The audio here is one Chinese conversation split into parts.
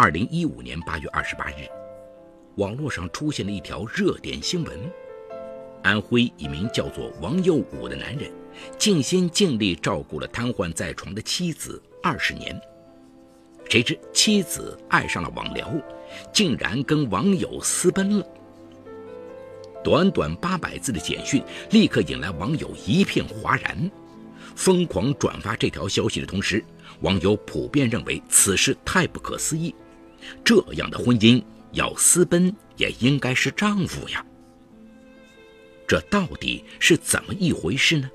二零一五年八月二十八日，网络上出现了一条热点新闻：安徽一名叫做王佑武的男人，尽心尽力照顾了瘫痪在床的妻子二十年。谁知妻子爱上了网聊，竟然跟网友私奔了。短短八百字的简讯，立刻引来网友一片哗然，疯狂转发这条消息的同时，网友普遍认为此事太不可思议。这样的婚姻要私奔也应该是丈夫呀，这到底是怎么一回事呢？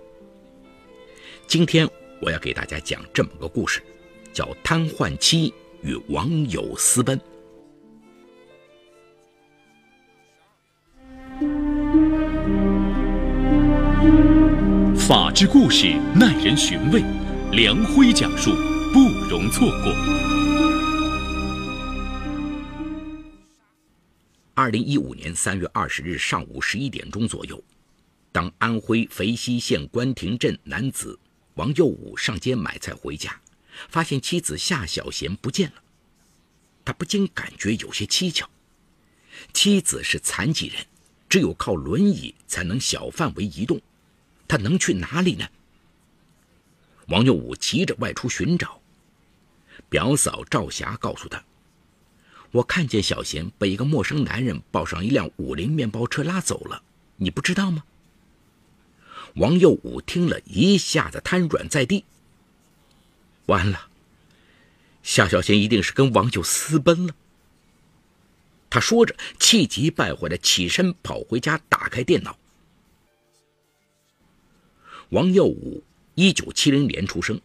今天我要给大家讲这么个故事。叫瘫痪妻与网友私奔。法治故事耐人寻味，梁辉讲述不容错过。二零一五年三月二十日上午十一点钟左右，当安徽肥西县关亭镇男子王佑武上街买菜回家。发现妻子夏小贤不见了，他不禁感觉有些蹊跷。妻子是残疾人，只有靠轮椅才能小范围移动，他能去哪里呢？王佑武急着外出寻找。表嫂赵霞告诉他：“我看见小贤被一个陌生男人抱上一辆五菱面包车拉走了，你不知道吗？”王佑武听了一下子瘫软在地。完了，夏小贤一定是跟王九私奔了。他说着，气急败坏的起身跑回家，打开电脑。王耀武，一九七零年出生，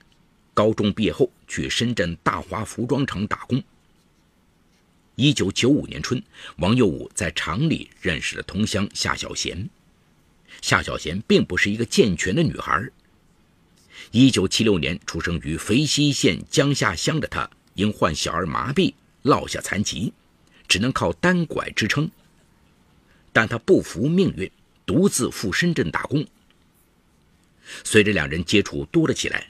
高中毕业后去深圳大华服装厂打工。一九九五年春，王佑武在厂里认识了同乡夏小贤。夏小贤并不是一个健全的女孩。一九七六年出生于肥西县江夏乡的他，因患小儿麻痹落下残疾，只能靠单拐支撑。但他不服命运，独自赴深圳打工。随着两人接触多了起来，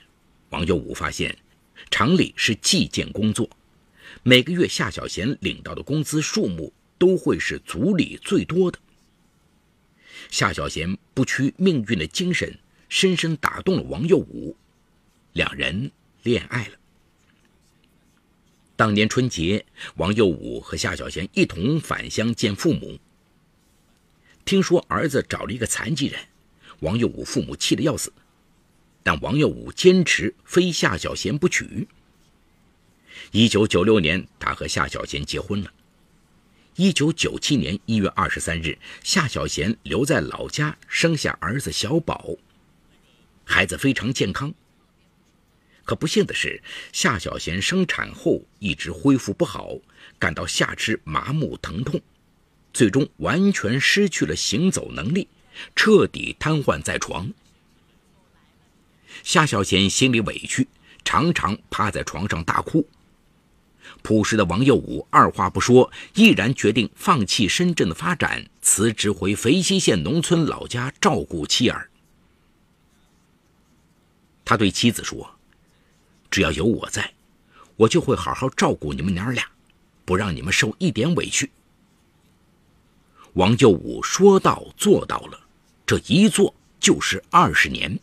王佑武发现，厂里是计件工作，每个月夏小贤领到的工资数目都会是组里最多的。夏小贤不屈命运的精神。深深打动了王佑武，两人恋爱了。当年春节，王佑武和夏小贤一同返乡见父母。听说儿子找了一个残疾人，王佑武父母气得要死，但王佑武坚持非夏小贤不娶。一九九六年，他和夏小贤结婚了。一九九七年一月二十三日，夏小贤留在老家生下儿子小宝。孩子非常健康。可不幸的是，夏小贤生产后一直恢复不好，感到下肢麻木疼痛，最终完全失去了行走能力，彻底瘫痪在床。夏小贤心里委屈，常常趴在床上大哭。朴实的王佑武二话不说，毅然决定放弃深圳的发展，辞职回肥西县农村老家照顾妻儿。他对妻子说：“只要有我在，我就会好好照顾你们娘俩，不让你们受一点委屈。”王佑武说到做到了，这一做就是二十年。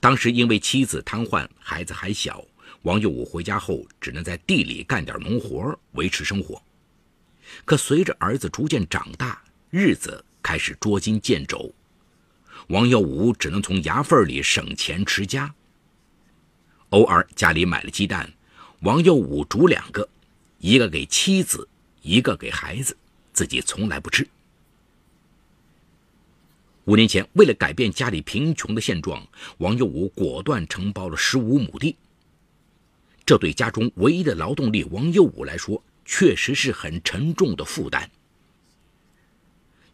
当时因为妻子瘫痪，孩子还小，王佑武回家后只能在地里干点农活维持生活。可随着儿子逐渐长大，日子开始捉襟见肘。王耀武只能从牙缝里省钱持家。偶尔家里买了鸡蛋，王耀武煮两个，一个给妻子，一个给孩子，自己从来不吃。五年前，为了改变家里贫穷的现状，王耀武果断承包了十五亩地。这对家中唯一的劳动力王耀武来说，确实是很沉重的负担。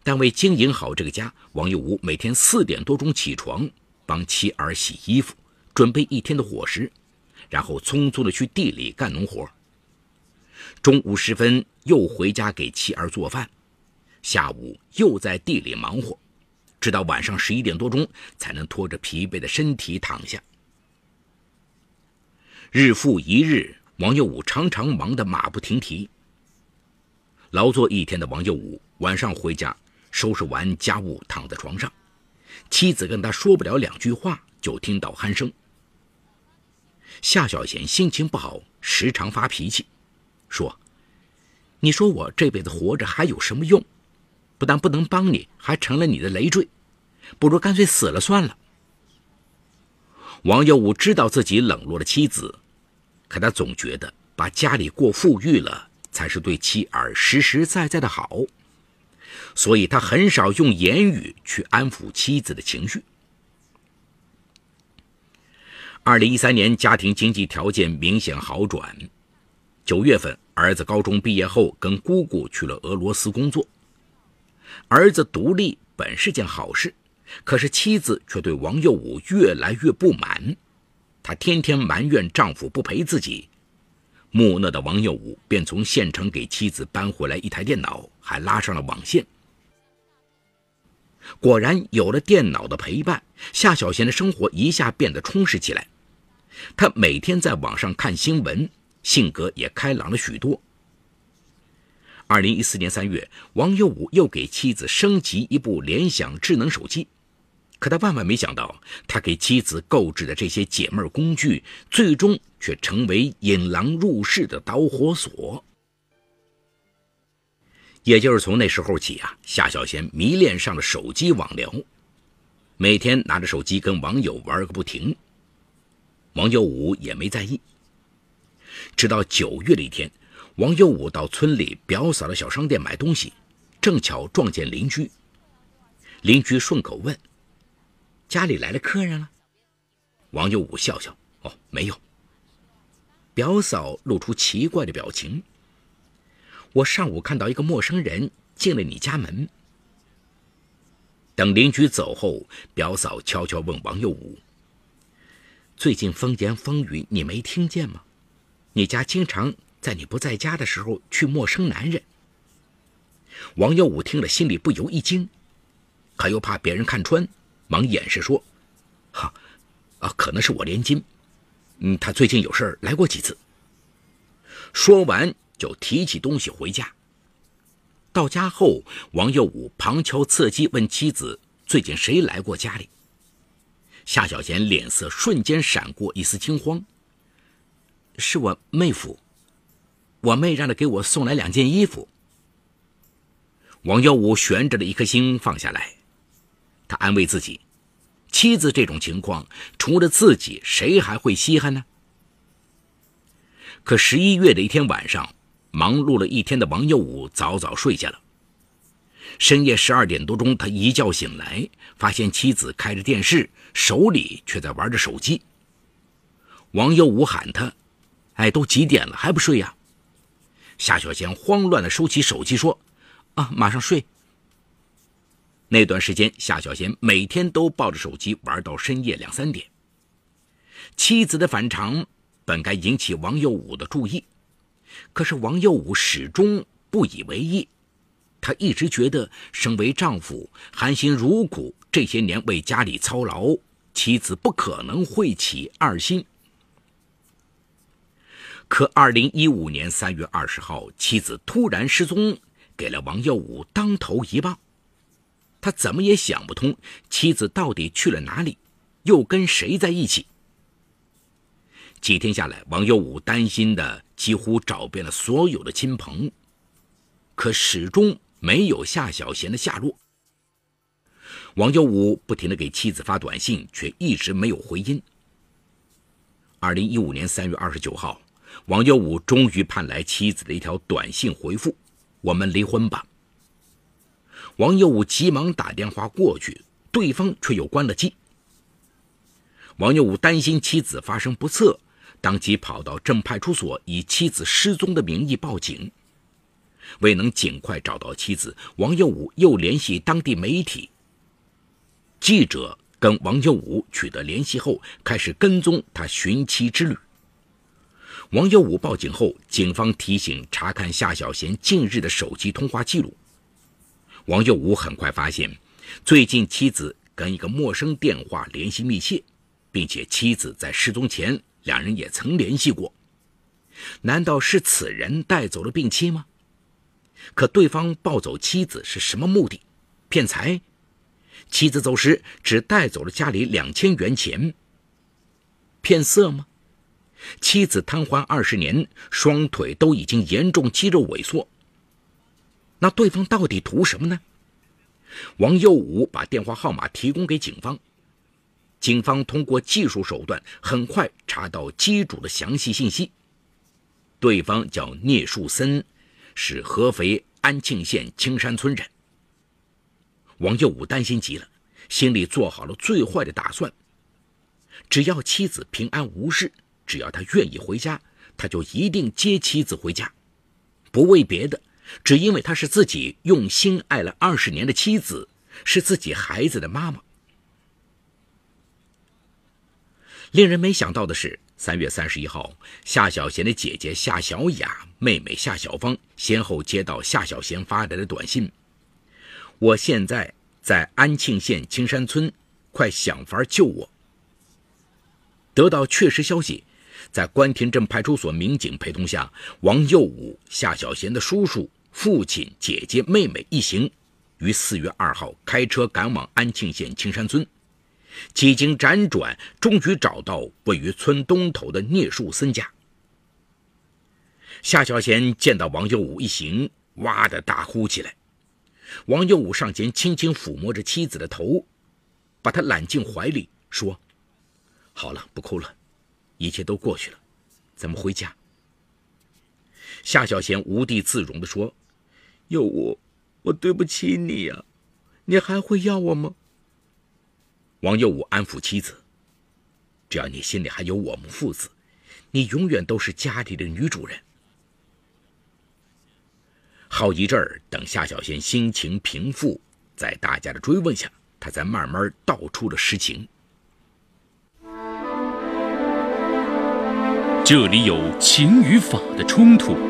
但为经营好这个家，王有武每天四点多钟起床，帮妻儿洗衣服，准备一天的伙食，然后匆匆的去地里干农活。中午时分又回家给妻儿做饭，下午又在地里忙活，直到晚上十一点多钟才能拖着疲惫的身体躺下。日复一日，王幼武常常忙得马不停蹄。劳作一天的王幼武晚上回家，收拾完家务，躺在床上，妻子跟他说不了两句话，就听到鼾声。夏小贤心情不好，时常发脾气，说：“你说我这辈子活着还有什么用？不但不能帮你，还成了你的累赘，不如干脆死了算了。”王耀武知道自己冷落了妻子，可他总觉得把家里过富裕了才是对妻儿实实在在的好，所以他很少用言语去安抚妻子的情绪。二零一三年，家庭经济条件明显好转。九月份，儿子高中毕业后，跟姑姑去了俄罗斯工作。儿子独立本是件好事，可是妻子却对王幼武越来越不满。她天天埋怨丈夫不陪自己。木讷的王幼武便从县城给妻子搬回来一台电脑，还拉上了网线。果然，有了电脑的陪伴，夏小贤的生活一下变得充实起来。他每天在网上看新闻，性格也开朗了许多。二零一四年三月，王幼武又给妻子升级一部联想智能手机，可他万万没想到，他给妻子购置的这些解闷工具，最终却成为引狼入室的导火索。也就是从那时候起啊，夏小贤迷恋上了手机网聊，每天拿着手机跟网友玩个不停。王幼武也没在意。直到九月的一天，王幼武到村里表嫂的小商店买东西，正巧撞见邻居。邻居顺口问：“家里来了客人了？”王幼武笑笑：“哦，没有。”表嫂露出奇怪的表情。我上午看到一个陌生人进了你家门。等邻居走后，表嫂悄悄问王佑武：“最近风言风语，你没听见吗？你家经常在你不在家的时候去陌生男人。”王佑武听了，心里不由一惊，可又怕别人看穿，忙掩饰说：“哈，啊，可能是我连襟。嗯，他最近有事来过几次。”说完。就提起东西回家。到家后，王耀武旁敲侧击问妻子：“最近谁来过家里？”夏小贤脸色瞬间闪过一丝惊慌：“是我妹夫，我妹让他给我送来两件衣服。”王耀武悬着的一颗心放下来，他安慰自己：妻子这种情况，除了自己，谁还会稀罕呢？可十一月的一天晚上。忙碌了一天的王幼武早早睡下了。深夜十二点多钟，他一觉醒来，发现妻子开着电视，手里却在玩着手机。王幼武喊他：“哎，都几点了还不睡呀？”夏小贤慌乱地收起手机说：“啊，马上睡。”那段时间，夏小贤每天都抱着手机玩到深夜两三点。妻子的反常本该引起王耀武的注意。可是王耀武始终不以为意，他一直觉得身为丈夫含辛茹苦，这些年为家里操劳，妻子不可能会起二心。可二零一五年三月二十号，妻子突然失踪，给了王耀武当头一棒。他怎么也想不通，妻子到底去了哪里，又跟谁在一起。几天下来，王幼武担心的几乎找遍了所有的亲朋，可始终没有夏小贤的下落。王幼武不停的给妻子发短信，却一直没有回音。二零一五年三月二十九号，王幼武终于盼来妻子的一条短信回复：“我们离婚吧。”王幼武急忙打电话过去，对方却又关了机。王幼武担心妻子发生不测。当即跑到镇派出所，以妻子失踪的名义报警。未能尽快找到妻子，王幼武又联系当地媒体。记者跟王幼武取得联系后，开始跟踪他寻妻之旅。王幼武报警后，警方提醒查看夏小贤近日的手机通话记录。王幼武很快发现，最近妻子跟一个陌生电话联系密切，并且妻子在失踪前。两人也曾联系过，难道是此人带走了病妻吗？可对方抱走妻子是什么目的？骗财？妻子走时只带走了家里两千元钱。骗色吗？妻子瘫痪二十年，双腿都已经严重肌肉萎缩。那对方到底图什么呢？王佑武把电话号码提供给警方，警方通过技术手段很快查到机主的详细信息。对方叫聂树森，是合肥安庆县青山村人。王佑武担心极了，心里做好了最坏的打算。只要妻子平安无事，只要他愿意回家，他就一定接妻子回家，不为别的。只因为她是自己用心爱了二十年的妻子，是自己孩子的妈妈。令人没想到的是，三月三十一号，夏小贤的姐姐夏小雅、妹妹夏小芳先后接到夏小贤发来的短信：“我现在在安庆县青山村，快想法救我。”得到确实消息，在关田镇派出所民警陪同下，王佑武、夏小贤的叔叔。父亲、姐姐、妹妹一行，于四月二号开车赶往安庆县青山村。几经辗转，终于找到位于村东头的聂树森家。夏小贤见到王佑武一行，哇的大哭起来。王佑武上前轻轻抚摸着妻子的头，把她揽进怀里，说：“好了，不哭了，一切都过去了，咱们回家。”夏小贤无地自容地说。有我，我对不起你呀，你还会要我吗？王佑武安抚妻子：“只要你心里还有我们父子，你永远都是家里的女主人。”好一阵儿，等夏小贤心情平复，在大家的追问下，他才慢慢道出了实情。这里有情与法的冲突。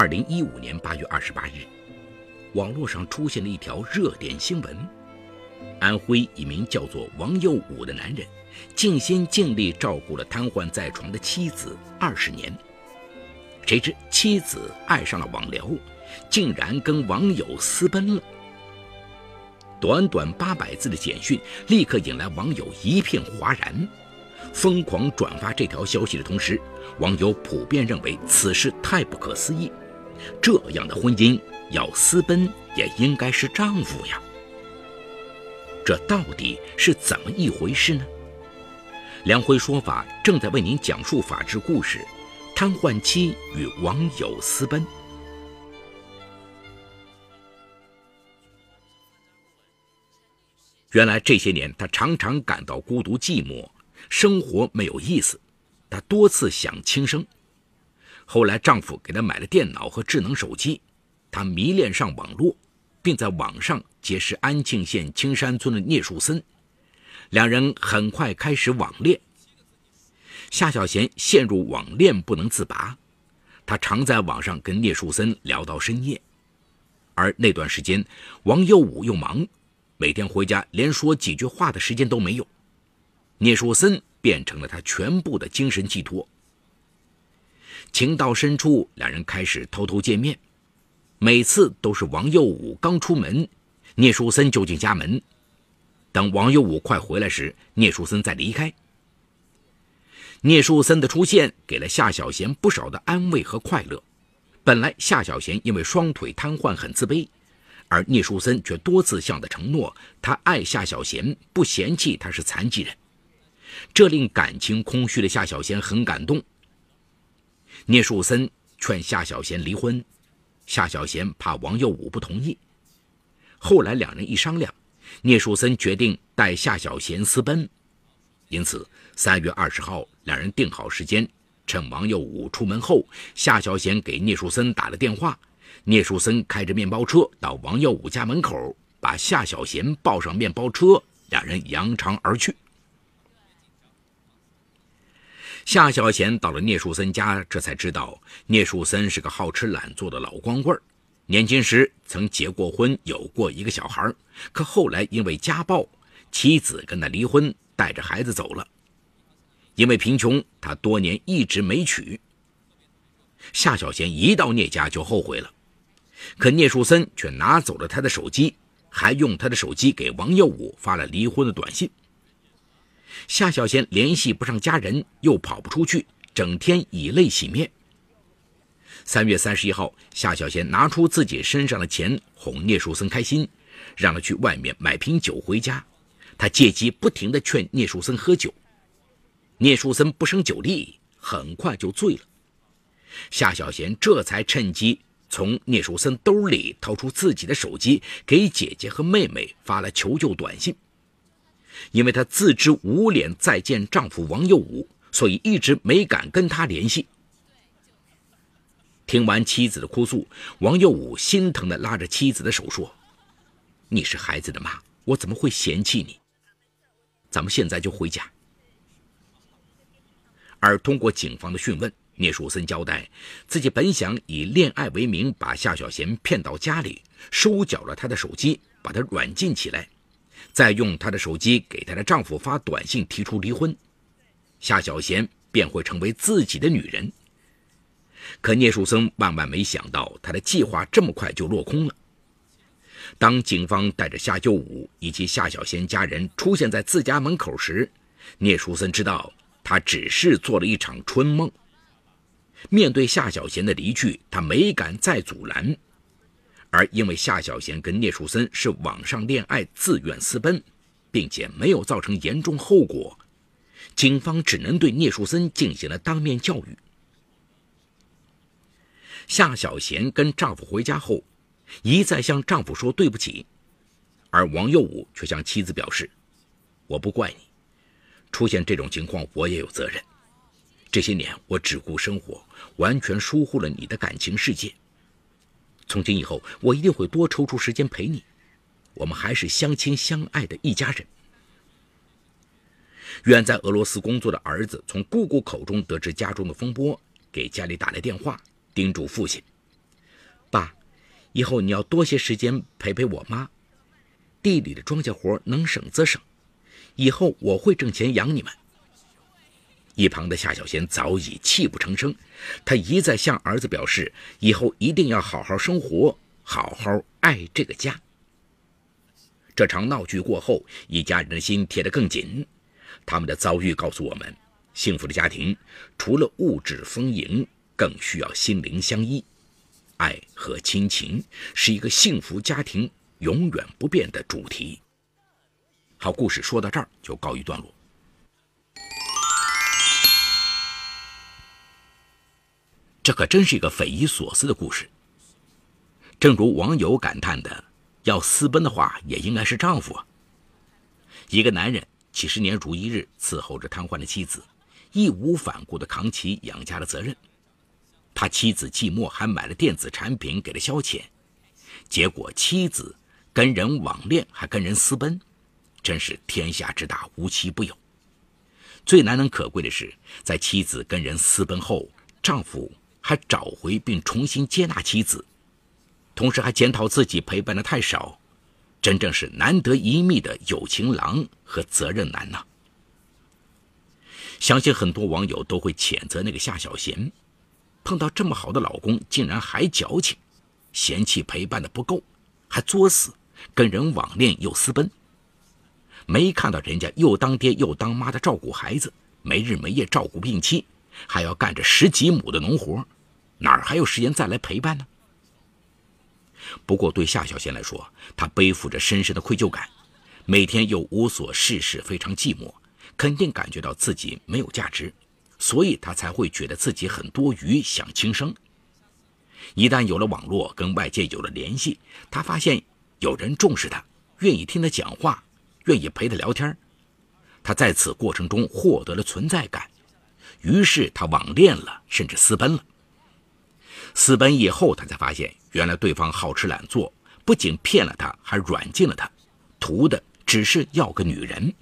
二零一五年八月二十八日，网络上出现了一条热点新闻：安徽一名叫做王佑武的男人，尽心尽力照顾了瘫痪在床的妻子二十年，谁知妻子爱上了网聊，竟然跟网友私奔了。短短八百字的简讯，立刻引来网友一片哗然，疯狂转发这条消息的同时，网友普遍认为此事太不可思议。这样的婚姻要私奔也应该是丈夫呀，这到底是怎么一回事呢？梁辉说法正在为您讲述法治故事：瘫痪妻与网友私奔。原来这些年他常常感到孤独寂寞，生活没有意思，他多次想轻生。后来，丈夫给她买了电脑和智能手机，她迷恋上网络，并在网上结识安庆县青山村的聂树森，两人很快开始网恋。夏小贤陷入网恋不能自拔，他常在网上跟聂树森聊到深夜，而那段时间，王佑武又忙，每天回家连说几句话的时间都没有，聂树森变成了他全部的精神寄托。情到深处，两人开始偷偷见面，每次都是王佑武刚出门，聂树森就进家门。等王佑武快回来时，聂树森再离开。聂树森的出现给了夏小贤不少的安慰和快乐。本来夏小贤因为双腿瘫痪很自卑，而聂树森却多次向他承诺，他爱夏小贤，不嫌弃他是残疾人。这令感情空虚的夏小贤很感动。聂树森劝夏小贤离婚，夏小贤怕王耀武不同意。后来两人一商量，聂树森决定带夏小贤私奔，因此三月二十号，两人定好时间，趁王耀武出门后，夏小贤给聂树森打了电话。聂树森开着面包车到王耀武家门口，把夏小贤抱上面包车，两人扬长而去。夏小贤到了聂树森家，这才知道聂树森是个好吃懒做的老光棍年轻时曾结过婚，有过一个小孩，可后来因为家暴，妻子跟他离婚，带着孩子走了。因为贫穷，他多年一直没娶。夏小贤一到聂家就后悔了，可聂树森却拿走了他的手机，还用他的手机给王耀武发了离婚的短信。夏小贤联系不上家人，又跑不出去，整天以泪洗面。三月三十一号，夏小贤拿出自己身上的钱哄聂树森开心，让他去外面买瓶酒回家。他借机不停地劝聂树森喝酒，聂树森不胜酒力，很快就醉了。夏小贤这才趁机从聂树森兜里掏出自己的手机，给姐姐和妹妹发了求救短信。因为她自知无脸再见丈夫王佑武，所以一直没敢跟他联系。听完妻子的哭诉，王佑武心疼地拉着妻子的手说：“你是孩子的妈，我怎么会嫌弃你？咱们现在就回家。”而通过警方的讯问，聂树森交代，自己本想以恋爱为名把夏小贤骗到家里，收缴了他的手机，把他软禁起来，再用他的手机给她的丈夫发短信提出离婚，夏小贤便会成为自己的女人。可聂树森万万没想到，他的计划这么快就落空了。当警方带着夏救武以及夏小贤家人出现在自家门口时，聂树森知道他只是做了一场春梦。面对夏小贤的离去，他没敢再阻拦。而因为夏小贤跟聂树森是网上恋爱、自愿私奔，并且没有造成严重后果，警方只能对聂树森进行了当面教育。夏小贤跟丈夫回家后，一再向丈夫说对不起，而王佑武却向妻子表示：“我不怪你，出现这种情况我也有责任。这些年我只顾生活，完全疏忽了你的感情世界。从今以后，我一定会多抽出时间陪你，我们还是相亲相爱的一家人。”远在俄罗斯工作的儿子从姑姑口中得知家中的风波，给家里打来电话。叮嘱父亲：“爸，以后你要多些时间陪陪我妈。地里的庄稼活能省则省，以后我会挣钱养你们。”一旁的夏小贤早已泣不成声，他一再向儿子表示，以后一定要好好生活，好好爱这个家。这场闹剧过后，一家人的心贴得更紧。他们的遭遇告诉我们：幸福的家庭除了物质丰盈。更需要心灵相依，爱和亲情是一个幸福家庭永远不变的主题。好，故事说到这儿就告一段落。这可真是一个匪夷所思的故事。正如网友感叹的：“要私奔的话，也应该是丈夫啊。”一个男人几十年如一日伺候着瘫痪的妻子，义无反顾地扛起养家的责任。他妻子寂寞，还买了电子产品给他消遣，结果妻子跟人网恋，还跟人私奔，真是天下之大，无奇不有。最难能可贵的是，在妻子跟人私奔后，丈夫还找回并重新接纳妻子，同时还检讨自己陪伴的太少，真正是难得一觅的有情郎和责任男呐。相信很多网友都会谴责那个夏小贤。碰到这么好的老公，竟然还矫情，嫌弃陪伴的不够，还作死，跟人网恋又私奔。没看到人家又当爹又当妈的照顾孩子，没日没夜照顾病妻，还要干着十几亩的农活，哪儿还有时间再来陪伴呢？不过对夏小贤来说，她背负着深深的愧疚感，每天又无所事事，非常寂寞，肯定感觉到自己没有价值。所以他才会觉得自己很多余，想轻生。一旦有了网络，跟外界有了联系，他发现有人重视他，愿意听他讲话，愿意陪他聊天。他在此过程中获得了存在感，于是他网恋了，甚至私奔了。私奔以后，他才发现，原来对方好吃懒做，不仅骗了他，还软禁了他，图的只是要个女人。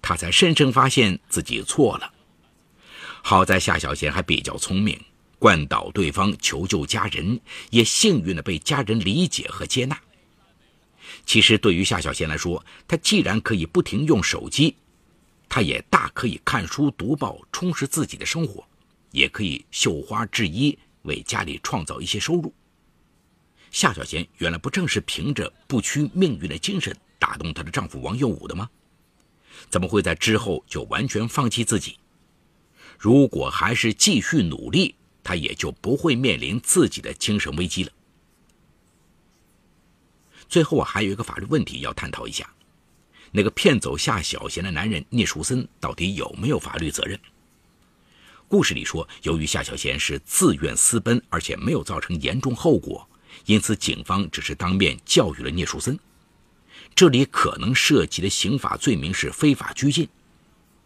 他才深深发现自己错了。好在夏小贤还比较聪明，灌倒对方，求救家人，也幸运的被家人理解和接纳。其实对于夏小贤来说，他既然可以不停用手机，他也大可以看书读报，充实自己的生活，也可以绣花制衣，为家里创造一些收入。夏小贤原来不正是凭着不屈命运的精神打动她的丈夫王佑武的吗？怎么会在之后就完全放弃自己？如果还是继续努力，她也就不会面临自己的精神危机了。最后我，还有一个法律问题要探讨一下：那个骗走夏小贤的男人聂树森到底有没有法律责任？故事里说，由于夏小贤是自愿私奔，而且没有造成严重后果，因此警方只是当面教育了聂树森。这里可能涉及的刑法罪名是非法拘禁。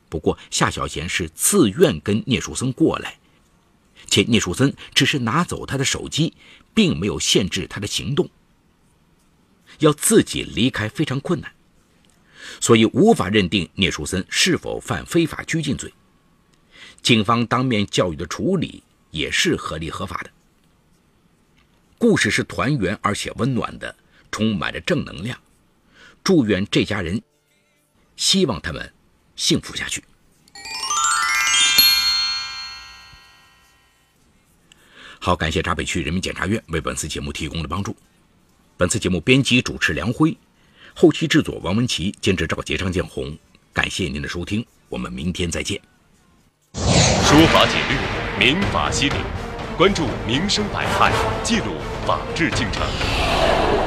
不过夏小贤是自愿跟聂树森过来，且聂树森只是拿走他的手机，并没有限制他的行动。要自己离开非常困难，所以无法认定聂树森是否犯非法拘禁罪。警方当面教育的处理也是合理合法的。故事是团圆而且温暖的，充满着正能量。祝愿这家人，希望他们幸福下去。好，感谢闸北区人民检察院为本次节目提供的帮助。本次节目编辑主持梁辉，后期制作王文琪，监制赵杰、张建红。感谢您的收听，我们明天再见。说法解律，民法析理，关注民生百态，记录法治进程。